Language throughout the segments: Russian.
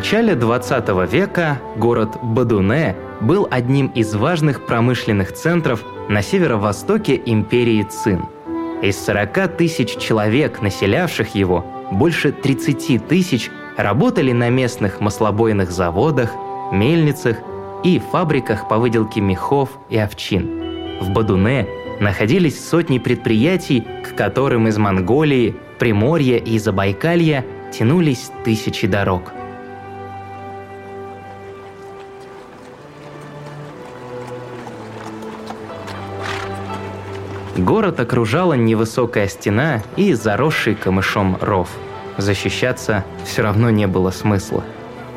Начале 20 века город Бадуне был одним из важных промышленных центров на северо-востоке империи Цин. Из 40 тысяч человек, населявших его, больше 30 тысяч работали на местных маслобойных заводах, мельницах и фабриках по выделке мехов и овчин. В Бадуне находились сотни предприятий, к которым из Монголии, Приморья и Забайкалья тянулись тысячи дорог. Город окружала невысокая стена и заросший камышом ров. Защищаться все равно не было смысла.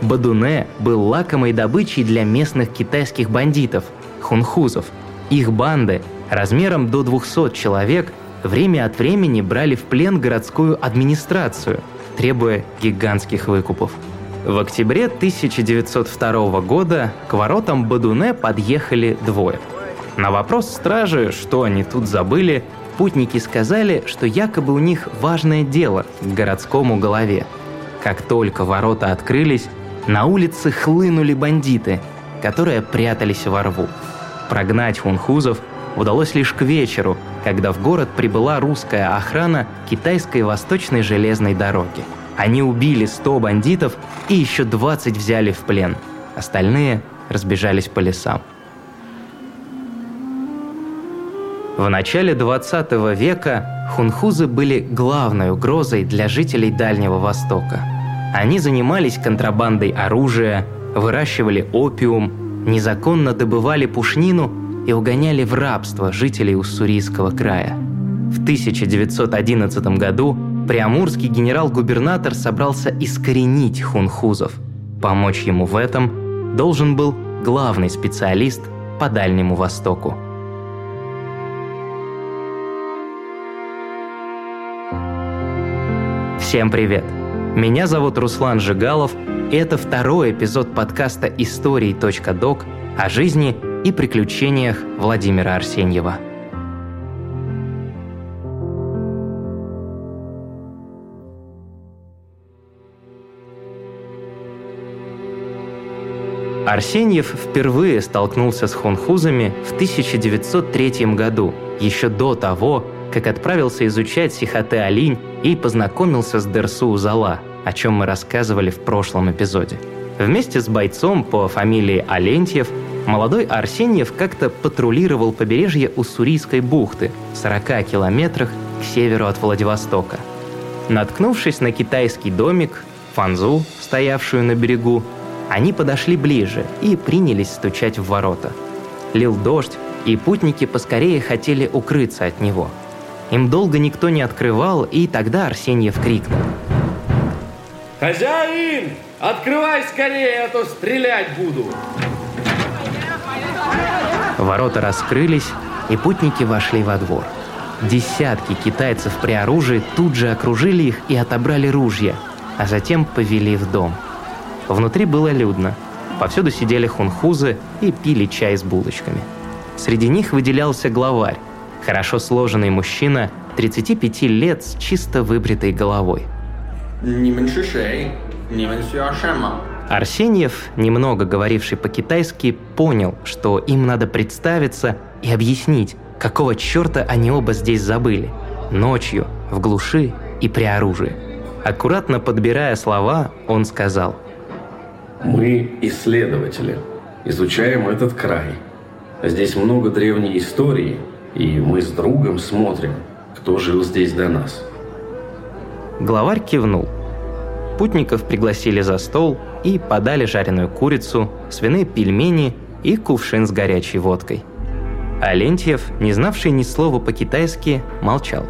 Бадуне был лакомой добычей для местных китайских бандитов – хунхузов. Их банды размером до 200 человек время от времени брали в плен городскую администрацию, требуя гигантских выкупов. В октябре 1902 года к воротам Бадуне подъехали двое. На вопрос стражи, что они тут забыли, путники сказали, что якобы у них важное дело к городскому голове. Как только ворота открылись, на улице хлынули бандиты, которые прятались во рву. Прогнать хунхузов удалось лишь к вечеру, когда в город прибыла русская охрана китайской восточной железной дороги. Они убили 100 бандитов и еще 20 взяли в плен. Остальные разбежались по лесам. В начале 20 века хунхузы были главной угрозой для жителей Дальнего Востока. Они занимались контрабандой оружия, выращивали опиум, незаконно добывали пушнину и угоняли в рабство жителей Уссурийского края. В 1911 году приамурский генерал-губернатор собрался искоренить хунхузов. Помочь ему в этом должен был главный специалист по Дальнему Востоку. Всем привет! Меня зовут Руслан Жигалов, и это второй эпизод подкаста «Истории.док» о жизни и приключениях Владимира Арсеньева. Арсеньев впервые столкнулся с хунхузами в 1903 году, еще до того, как отправился изучать Сихоте-Алинь и познакомился с Дерсу Зала, о чем мы рассказывали в прошлом эпизоде. Вместе с бойцом по фамилии Алентьев молодой Арсеньев как-то патрулировал побережье Уссурийской бухты в 40 километрах к северу от Владивостока. Наткнувшись на китайский домик, фанзу, стоявшую на берегу, они подошли ближе и принялись стучать в ворота. Лил дождь, и путники поскорее хотели укрыться от него – им долго никто не открывал, и тогда Арсеньев крикнул. «Хозяин, открывай скорее, а то стрелять буду!» Ворота раскрылись, и путники вошли во двор. Десятки китайцев при оружии тут же окружили их и отобрали ружья, а затем повели в дом. Внутри было людно. Повсюду сидели хунхузы и пили чай с булочками. Среди них выделялся главарь, Хорошо сложенный мужчина, 35 лет с чисто выбритой головой. Арсеньев, немного говоривший по-китайски, понял, что им надо представиться и объяснить, какого черта они оба здесь забыли. Ночью, в глуши и при оружии. Аккуратно подбирая слова, он сказал. «Мы исследователи, изучаем этот край. Здесь много древней истории, и мы с другом смотрим, кто жил здесь до нас. Главарь кивнул. Путников пригласили за стол и подали жареную курицу, свиные пельмени и кувшин с горячей водкой. Алентьев, не знавший ни слова по-китайски, молчал.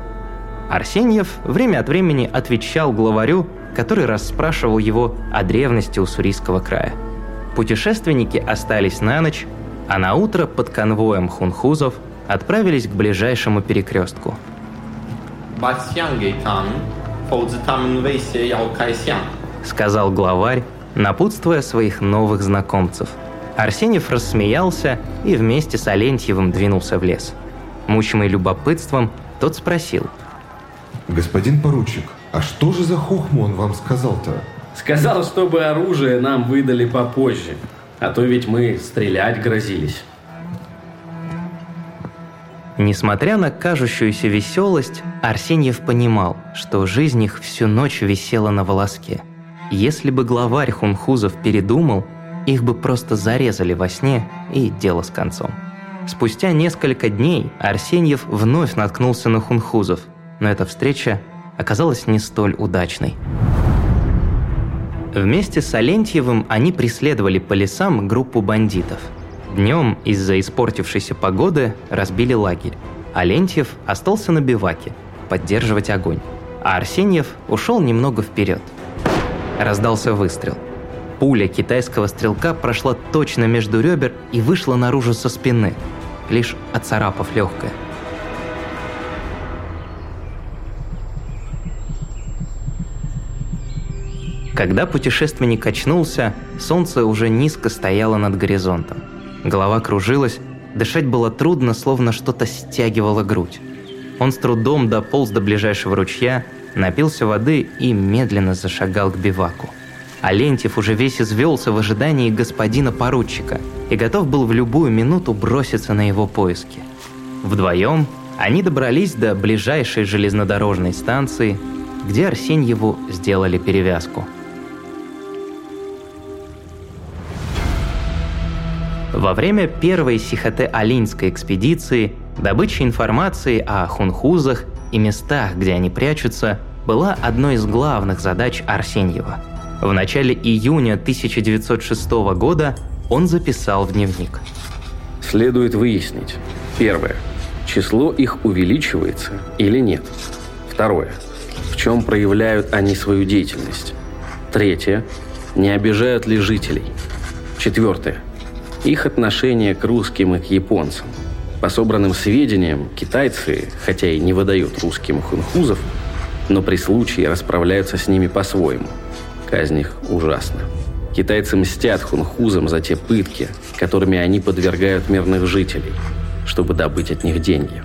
Арсеньев время от времени отвечал главарю, который расспрашивал его о древности Уссурийского края. Путешественники остались на ночь, а на утро под конвоем хунхузов отправились к ближайшему перекрестку. Сказал главарь, напутствуя своих новых знакомцев. Арсеньев рассмеялся и вместе с Алентьевым двинулся в лес. Мучимый любопытством, тот спросил. «Господин поручик, а что же за хохму он вам сказал-то? Сказал, чтобы оружие нам выдали попозже. А то ведь мы стрелять грозились. Несмотря на кажущуюся веселость, Арсеньев понимал, что жизнь их всю ночь висела на волоске. Если бы главарь хунхузов передумал, их бы просто зарезали во сне и дело с концом. Спустя несколько дней Арсеньев вновь наткнулся на хунхузов, но эта встреча оказалась не столь удачной. Вместе с Алентьевым они преследовали по лесам группу бандитов. Днем из-за испортившейся погоды разбили лагерь. Алентьев остался на биваке, поддерживать огонь. А Арсеньев ушел немного вперед. Раздался выстрел. Пуля китайского стрелка прошла точно между ребер и вышла наружу со спины, лишь оцарапав легкое. Когда путешественник очнулся, солнце уже низко стояло над горизонтом. Голова кружилась, дышать было трудно, словно что-то стягивало грудь. Он с трудом дополз до ближайшего ручья, напился воды и медленно зашагал к биваку. Алентьев уже весь извелся в ожидании господина поручика и готов был в любую минуту броситься на его поиски. Вдвоем они добрались до ближайшей железнодорожной станции, где Арсеньеву сделали перевязку – Во время первой Сихоте-Алинской экспедиции добыча информации о хунхузах и местах, где они прячутся, была одной из главных задач Арсеньева. В начале июня 1906 года он записал в дневник. Следует выяснить. Первое. Число их увеличивается или нет? Второе. В чем проявляют они свою деятельность? Третье. Не обижают ли жителей? Четвертое. Их отношение к русским и к японцам. По собранным сведениям, китайцы, хотя и не выдают русским хунхузов, но при случае расправляются с ними по-своему. Казнь их ужасна. Китайцы мстят хунхузам за те пытки, которыми они подвергают мирных жителей, чтобы добыть от них деньги.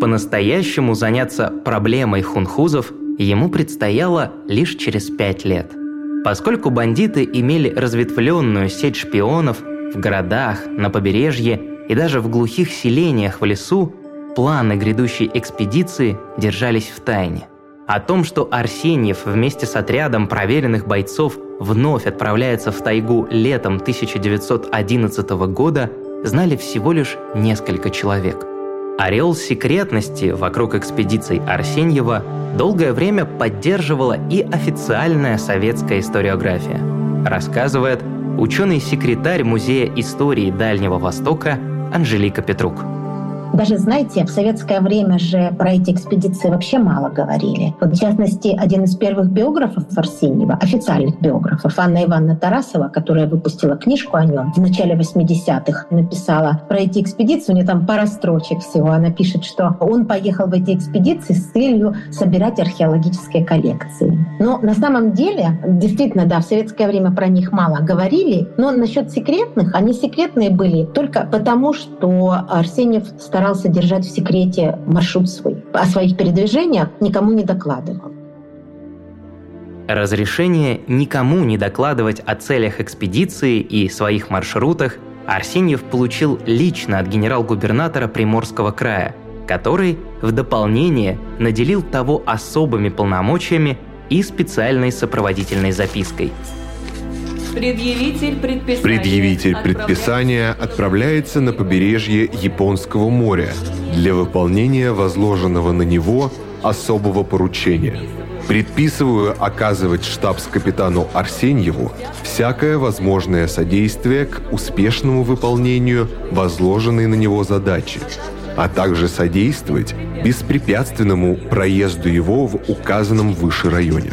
По-настоящему заняться проблемой хунхузов ему предстояло лишь через пять лет – Поскольку бандиты имели разветвленную сеть шпионов в городах, на побережье и даже в глухих селениях в лесу, планы грядущей экспедиции держались в тайне. О том, что Арсеньев вместе с отрядом проверенных бойцов вновь отправляется в тайгу летом 1911 года, знали всего лишь несколько человек – Орел секретности вокруг экспедиций Арсеньева долгое время поддерживала и официальная советская историография. Рассказывает ученый-секретарь Музея истории Дальнего Востока Анжелика Петрук. Даже, знаете, в советское время же про эти экспедиции вообще мало говорили. Вот, в частности, один из первых биографов Арсеньева, официальных биографов, Анна Ивановна Тарасова, которая выпустила книжку о нем в начале 80-х, написала про эти экспедиции, у нее там пара строчек всего. Она пишет, что он поехал в эти экспедиции с целью собирать археологические коллекции. Но на самом деле, действительно, да, в советское время про них мало говорили, но насчет секретных, они секретные были только потому, что Арсеньев старался старался держать в секрете маршрут свой. О своих передвижениях никому не докладывал. Разрешение никому не докладывать о целях экспедиции и своих маршрутах Арсеньев получил лично от генерал-губернатора Приморского края, который в дополнение наделил того особыми полномочиями и специальной сопроводительной запиской – Предъявитель предписания, Предъявитель предписания отправляется на побережье Японского моря для выполнения возложенного на него особого поручения. Предписываю оказывать штабс-капитану Арсеньеву всякое возможное содействие к успешному выполнению возложенной на него задачи, а также содействовать беспрепятственному проезду его в указанном выше районе.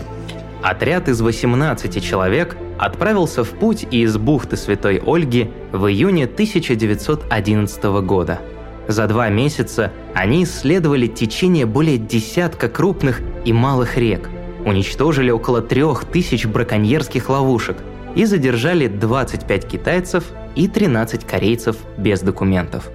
Отряд из 18 человек отправился в путь из бухты Святой Ольги в июне 1911 года. За два месяца они исследовали течение более десятка крупных и малых рек, уничтожили около трех тысяч браконьерских ловушек и задержали 25 китайцев и 13 корейцев без документов.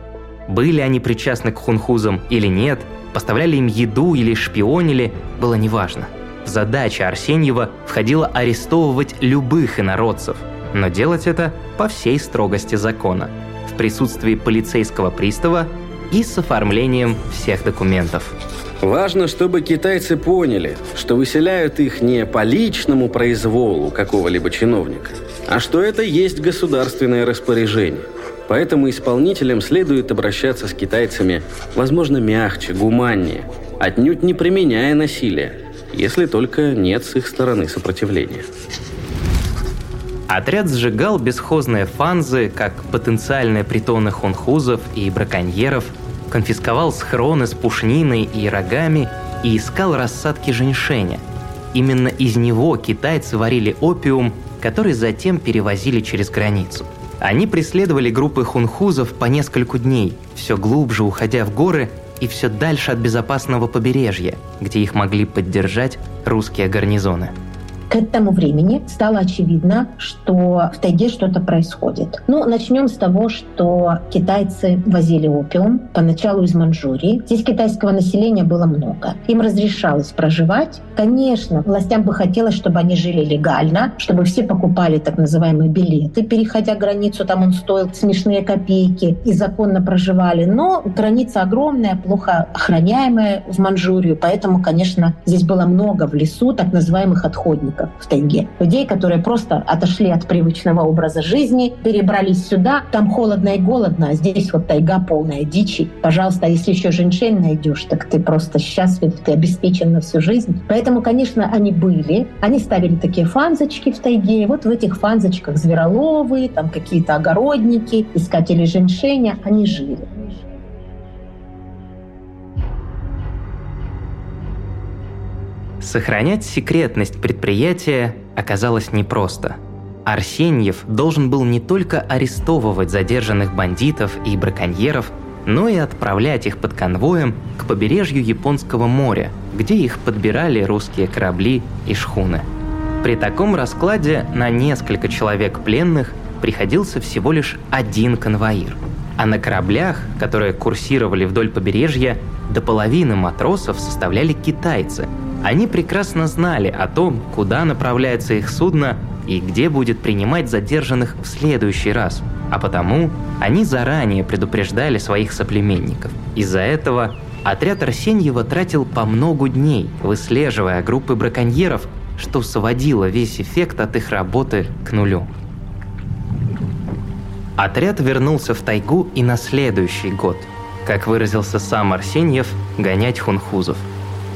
Были они причастны к хунхузам или нет, поставляли им еду или шпионили, было неважно. Задача Арсеньева входила арестовывать любых инородцев, но делать это по всей строгости закона, в присутствии полицейского пристава и с оформлением всех документов. Важно, чтобы китайцы поняли, что выселяют их не по личному произволу какого-либо чиновника, а что это есть государственное распоряжение. Поэтому исполнителям следует обращаться с китайцами, возможно, мягче, гуманнее, отнюдь не применяя насилие, если только нет с их стороны сопротивления. Отряд сжигал бесхозные фанзы, как потенциальные притоны хунхузов и браконьеров, конфисковал схроны с пушниной и рогами и искал рассадки женьшеня. Именно из него китайцы варили опиум, который затем перевозили через границу. Они преследовали группы хунхузов по нескольку дней, все глубже уходя в горы и все дальше от безопасного побережья, где их могли поддержать русские гарнизоны. К этому времени стало очевидно, что в тайге что-то происходит. Ну, начнем с того, что китайцы возили опиум поначалу из Манчжурии. Здесь китайского населения было много. Им разрешалось проживать. Конечно, властям бы хотелось, чтобы они жили легально, чтобы все покупали так называемые билеты, переходя границу, там он стоил смешные копейки, и законно проживали. Но граница огромная, плохо охраняемая в Манчжурию, поэтому, конечно, здесь было много в лесу так называемых отходников отдыха в тайге. Людей, которые просто отошли от привычного образа жизни, перебрались сюда, там холодно и голодно, а здесь вот тайга полная дичи. Пожалуйста, если еще женьшень найдешь, так ты просто счастлив, ты обеспечен на всю жизнь. Поэтому, конечно, они были. Они ставили такие фанзочки в тайге. Вот в этих фанзочках звероловы, там какие-то огородники, искатели женьшеня, они жили. Сохранять секретность предприятия оказалось непросто. Арсеньев должен был не только арестовывать задержанных бандитов и браконьеров, но и отправлять их под конвоем к побережью Японского моря, где их подбирали русские корабли и шхуны. При таком раскладе на несколько человек пленных приходился всего лишь один конвоир. А на кораблях, которые курсировали вдоль побережья, до половины матросов составляли китайцы – они прекрасно знали о том, куда направляется их судно и где будет принимать задержанных в следующий раз. А потому они заранее предупреждали своих соплеменников. Из-за этого отряд Арсеньева тратил по много дней, выслеживая группы браконьеров, что сводило весь эффект от их работы к нулю. Отряд вернулся в тайгу и на следующий год, как выразился сам Арсеньев, гонять хунхузов –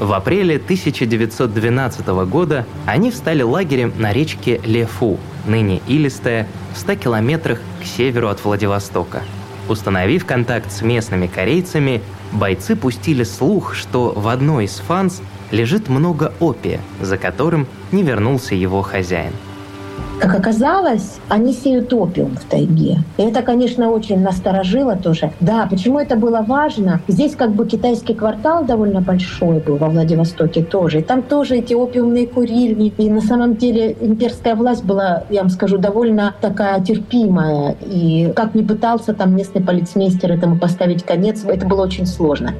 в апреле 1912 года они встали лагерем на речке Лефу, ныне Илистая, в 100 километрах к северу от Владивостока. Установив контакт с местными корейцами, бойцы пустили слух, что в одной из фанс лежит много опия, за которым не вернулся его хозяин – как оказалось, они сеют опиум в тайге. И это, конечно, очень насторожило тоже. Да, почему это было важно? Здесь как бы китайский квартал довольно большой был во Владивостоке тоже. И там тоже эти опиумные курильни. И на самом деле имперская власть была, я вам скажу, довольно такая терпимая. И как ни пытался там местный полицмейстер этому поставить конец, это было очень сложно.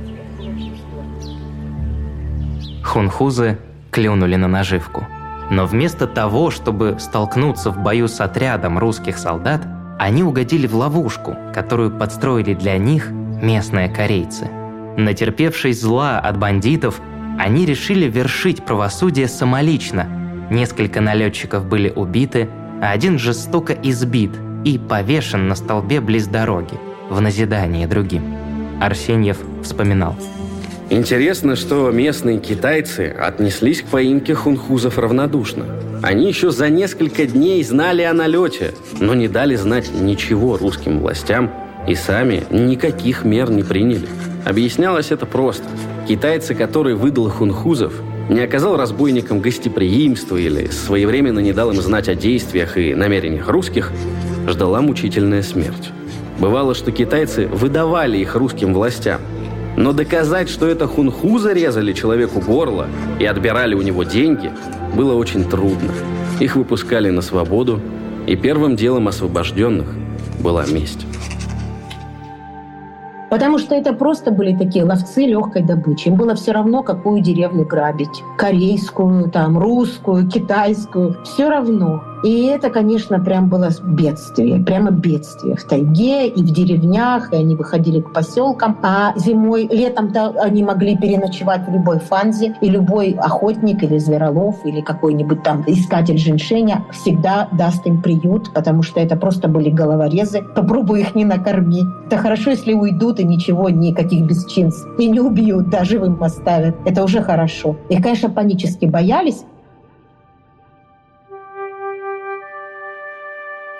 Хунхузы клюнули на наживку – но вместо того, чтобы столкнуться в бою с отрядом русских солдат, они угодили в ловушку, которую подстроили для них местные корейцы. Натерпевшись зла от бандитов, они решили вершить правосудие самолично. Несколько налетчиков были убиты, а один жестоко избит и повешен на столбе близ дороги, в назидание другим. Арсеньев вспоминал – Интересно, что местные китайцы отнеслись к поимке хунхузов равнодушно. Они еще за несколько дней знали о налете, но не дали знать ничего русским властям и сами никаких мер не приняли. Объяснялось это просто. Китайцы, который выдал хунхузов, не оказал разбойникам гостеприимства или своевременно не дал им знать о действиях и намерениях русских, ждала мучительная смерть. Бывало, что китайцы выдавали их русским властям – но доказать, что это хунху зарезали человеку горло и отбирали у него деньги, было очень трудно. Их выпускали на свободу, и первым делом освобожденных была месть. Потому что это просто были такие ловцы легкой добычи. Им было все равно, какую деревню грабить. Корейскую, там, русскую, китайскую. Все равно. И это, конечно, прям было бедствие, прямо бедствие в тайге и в деревнях, и они выходили к поселкам, а зимой, летом-то они могли переночевать в любой фанзе, и любой охотник или зверолов, или какой-нибудь там искатель женьшеня всегда даст им приют, потому что это просто были головорезы. Попробуй их не накорми. Это хорошо, если уйдут и ничего, никаких бесчинств. И не убьют, даже им оставят. Это уже хорошо. И, конечно, панически боялись,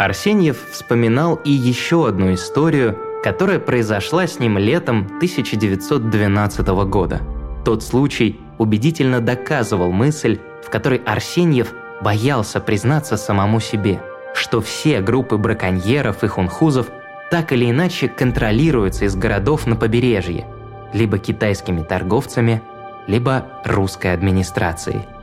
Арсеньев вспоминал и еще одну историю, которая произошла с ним летом 1912 года. Тот случай убедительно доказывал мысль, в которой Арсеньев боялся признаться самому себе, что все группы браконьеров и хунхузов так или иначе контролируются из городов на побережье, либо китайскими торговцами, либо русской администрацией –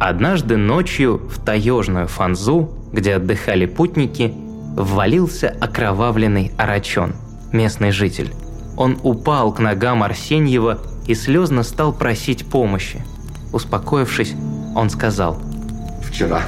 Однажды ночью в таежную фанзу, где отдыхали путники, ввалился окровавленный Арачон, местный житель. Он упал к ногам Арсеньева и слезно стал просить помощи. Успокоившись, он сказал. «Вчера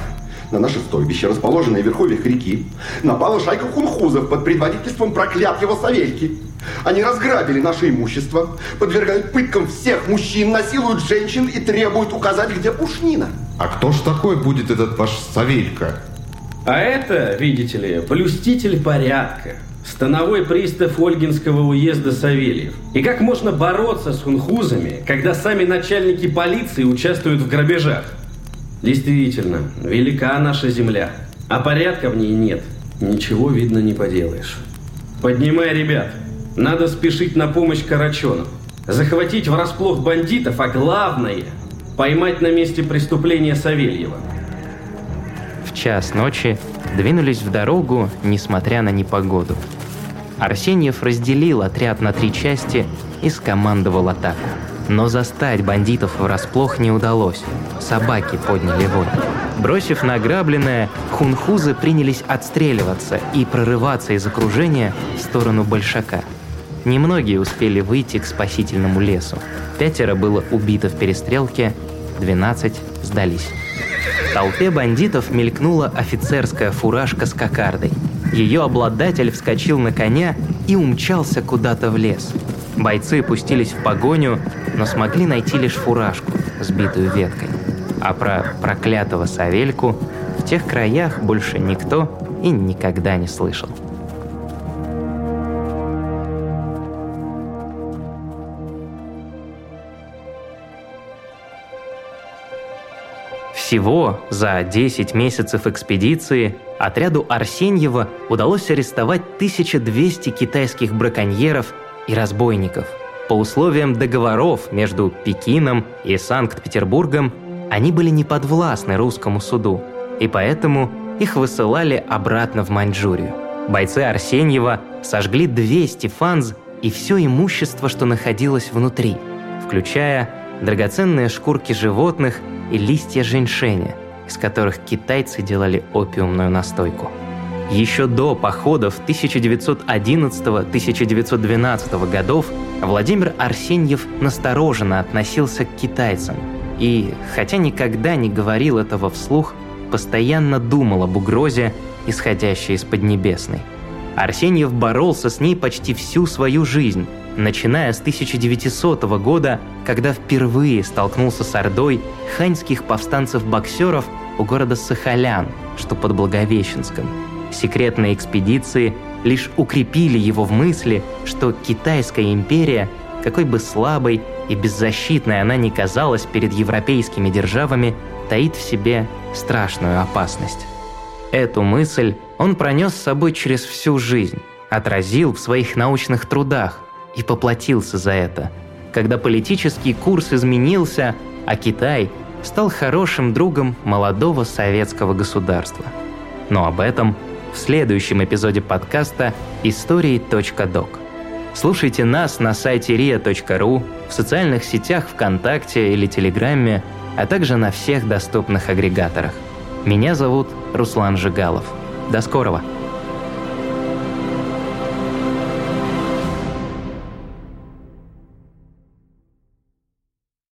на наше стойбище, расположенное в верховьях реки, напала шайка хунхузов под предводительством проклятого Савельки. Они разграбили наше имущество, подвергают пыткам всех мужчин, насилуют женщин и требуют указать, где пушнина. А кто ж такой будет этот ваш Савелька? А это, видите ли, блюститель порядка. Становой пристав Ольгинского уезда Савельев. И как можно бороться с хунхузами, когда сами начальники полиции участвуют в грабежах? Действительно, велика наша земля, а порядка в ней нет. Ничего, видно, не поделаешь. Поднимай, ребят. Надо спешить на помощь Карачену. Захватить врасплох бандитов, а главное – поймать на месте преступления Савельева. В час ночи двинулись в дорогу, несмотря на непогоду. Арсеньев разделил отряд на три части и скомандовал атаку. Но застать бандитов врасплох не удалось. Собаки подняли вой. Бросив награбленное, хунхузы принялись отстреливаться и прорываться из окружения в сторону Большака. Немногие успели выйти к спасительному лесу. Пятеро было убито в перестрелке, 12 сдались. В толпе бандитов мелькнула офицерская фуражка с кокардой. Ее обладатель вскочил на коня и умчался куда-то в лес. Бойцы пустились в погоню, но смогли найти лишь фуражку, сбитую веткой. А про проклятого Савельку в тех краях больше никто и никогда не слышал. Всего за 10 месяцев экспедиции отряду Арсеньева удалось арестовать 1200 китайских браконьеров и разбойников. По условиям договоров между Пекином и Санкт-Петербургом они были не подвластны русскому суду, и поэтому их высылали обратно в Маньчжурию. Бойцы Арсеньева сожгли 200 фанз и все имущество, что находилось внутри, включая драгоценные шкурки животных и листья женьшеня, из которых китайцы делали опиумную настойку. Еще до походов 1911-1912 годов Владимир Арсеньев настороженно относился к китайцам и, хотя никогда не говорил этого вслух, постоянно думал об угрозе, исходящей из Поднебесной. Арсеньев боролся с ней почти всю свою жизнь, начиная с 1900 года, когда впервые столкнулся с ордой ханьских повстанцев-боксеров у города Сахалян, что под Благовещенском – Секретные экспедиции лишь укрепили его в мысли, что Китайская империя, какой бы слабой и беззащитной она ни казалась перед европейскими державами, таит в себе страшную опасность. Эту мысль он пронес с собой через всю жизнь, отразил в своих научных трудах и поплатился за это, когда политический курс изменился, а Китай стал хорошим другом молодого советского государства. Но об этом – в следующем эпизоде подкаста «Истории.док». Слушайте нас на сайте ria.ru, в социальных сетях ВКонтакте или Телеграме, а также на всех доступных агрегаторах. Меня зовут Руслан Жигалов. До скорого!